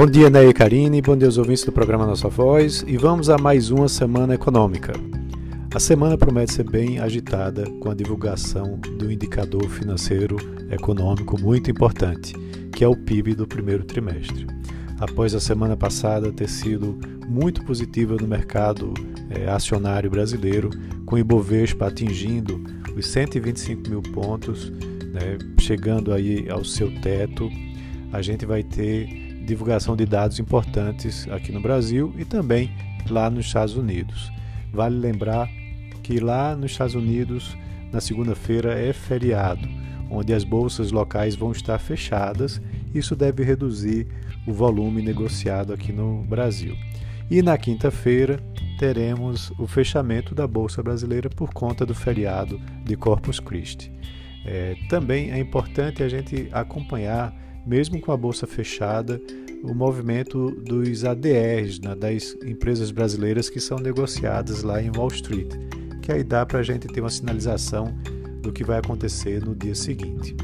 Bom dia, Ney e Karine, bom dia aos ouvintes do programa Nossa Voz e vamos a mais uma semana econômica. A semana promete ser bem agitada com a divulgação do indicador financeiro econômico muito importante, que é o PIB do primeiro trimestre. Após a semana passada ter sido muito positiva no mercado é, acionário brasileiro, com o Ibovespa atingindo os 125 mil pontos, né, chegando aí ao seu teto, a gente vai ter divulgação de dados importantes aqui no Brasil e também lá nos Estados Unidos. Vale lembrar que lá nos Estados Unidos, na segunda-feira, é feriado, onde as bolsas locais vão estar fechadas. Isso deve reduzir o volume negociado aqui no Brasil. E na quinta-feira teremos o fechamento da Bolsa Brasileira por conta do feriado de Corpus Christi. É, também é importante a gente acompanhar mesmo com a bolsa fechada, o movimento dos ADRs, né, das empresas brasileiras que são negociadas lá em Wall Street, que aí dá para a gente ter uma sinalização do que vai acontecer no dia seguinte.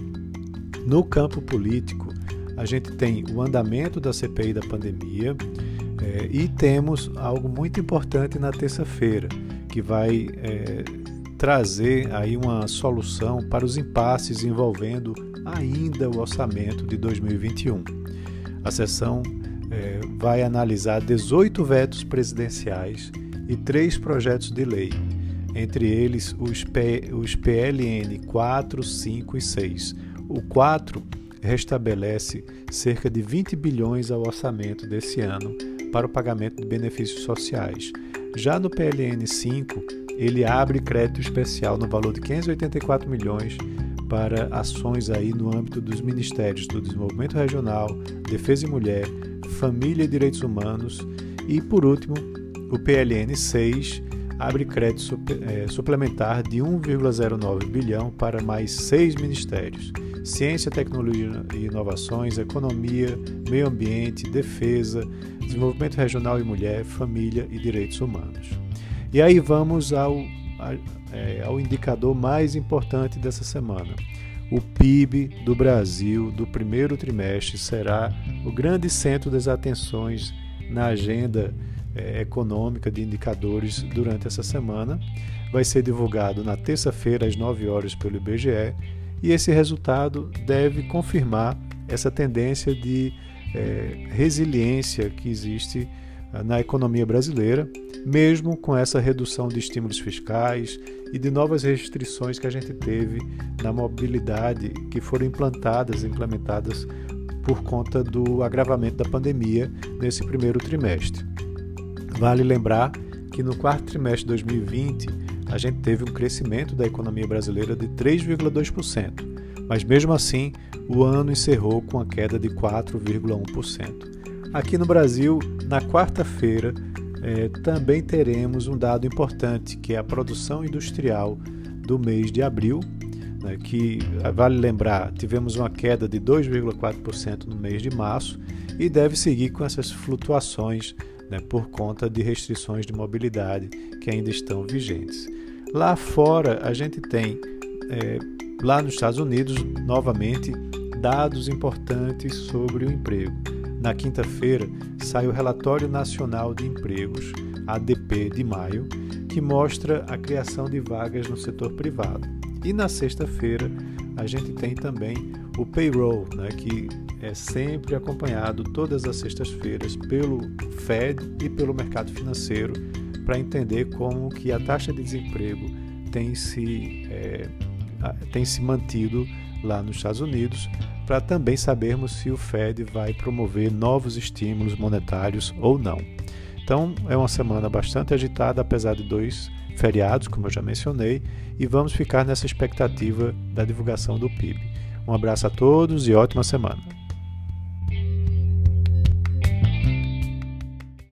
No campo político, a gente tem o andamento da CPI da pandemia é, e temos algo muito importante na terça-feira, que vai é, trazer aí uma solução para os impasses envolvendo ainda o orçamento de 2021. A sessão é, vai analisar 18 vetos presidenciais e três projetos de lei, entre eles os, P, os PLN 4, 5 e 6. O 4 restabelece cerca de 20 bilhões ao orçamento desse ano para o pagamento de benefícios sociais. Já no PLN 5, ele abre crédito especial no valor de 584 milhões para ações aí no âmbito dos ministérios do Desenvolvimento Regional, Defesa e Mulher, Família e Direitos Humanos e, por último, o PLN 6 abre crédito é, suplementar de 1,09 bilhão para mais seis ministérios: Ciência, Tecnologia e Inovações, Economia, Meio Ambiente, Defesa, Desenvolvimento Regional e Mulher, Família e Direitos Humanos. E aí vamos ao é, ao indicador mais importante dessa semana. O PIB do Brasil do primeiro trimestre será o grande centro das atenções na agenda é, econômica de indicadores durante essa semana. Vai ser divulgado na terça-feira, às 9 horas, pelo IBGE, e esse resultado deve confirmar essa tendência de é, resiliência que existe na economia brasileira, mesmo com essa redução de estímulos fiscais e de novas restrições que a gente teve na mobilidade que foram implantadas, implementadas por conta do agravamento da pandemia nesse primeiro trimestre. Vale lembrar que no quarto trimestre de 2020 a gente teve um crescimento da economia brasileira de 3,2%, mas mesmo assim o ano encerrou com a queda de 4,1%. Aqui no Brasil, na quarta-feira, é, também teremos um dado importante, que é a produção industrial do mês de abril, né, que vale lembrar, tivemos uma queda de 2,4% no mês de março e deve seguir com essas flutuações né, por conta de restrições de mobilidade que ainda estão vigentes. Lá fora, a gente tem, é, lá nos Estados Unidos, novamente, dados importantes sobre o emprego. Na quinta-feira, sai o Relatório Nacional de Empregos, ADP de maio, que mostra a criação de vagas no setor privado. E na sexta-feira, a gente tem também o payroll, né, que é sempre acompanhado todas as sextas-feiras pelo Fed e pelo mercado financeiro para entender como que a taxa de desemprego tem se, é, tem se mantido lá nos Estados Unidos, para também sabermos se o Fed vai promover novos estímulos monetários ou não. Então, é uma semana bastante agitada, apesar de dois feriados, como eu já mencionei, e vamos ficar nessa expectativa da divulgação do PIB. Um abraço a todos e ótima semana.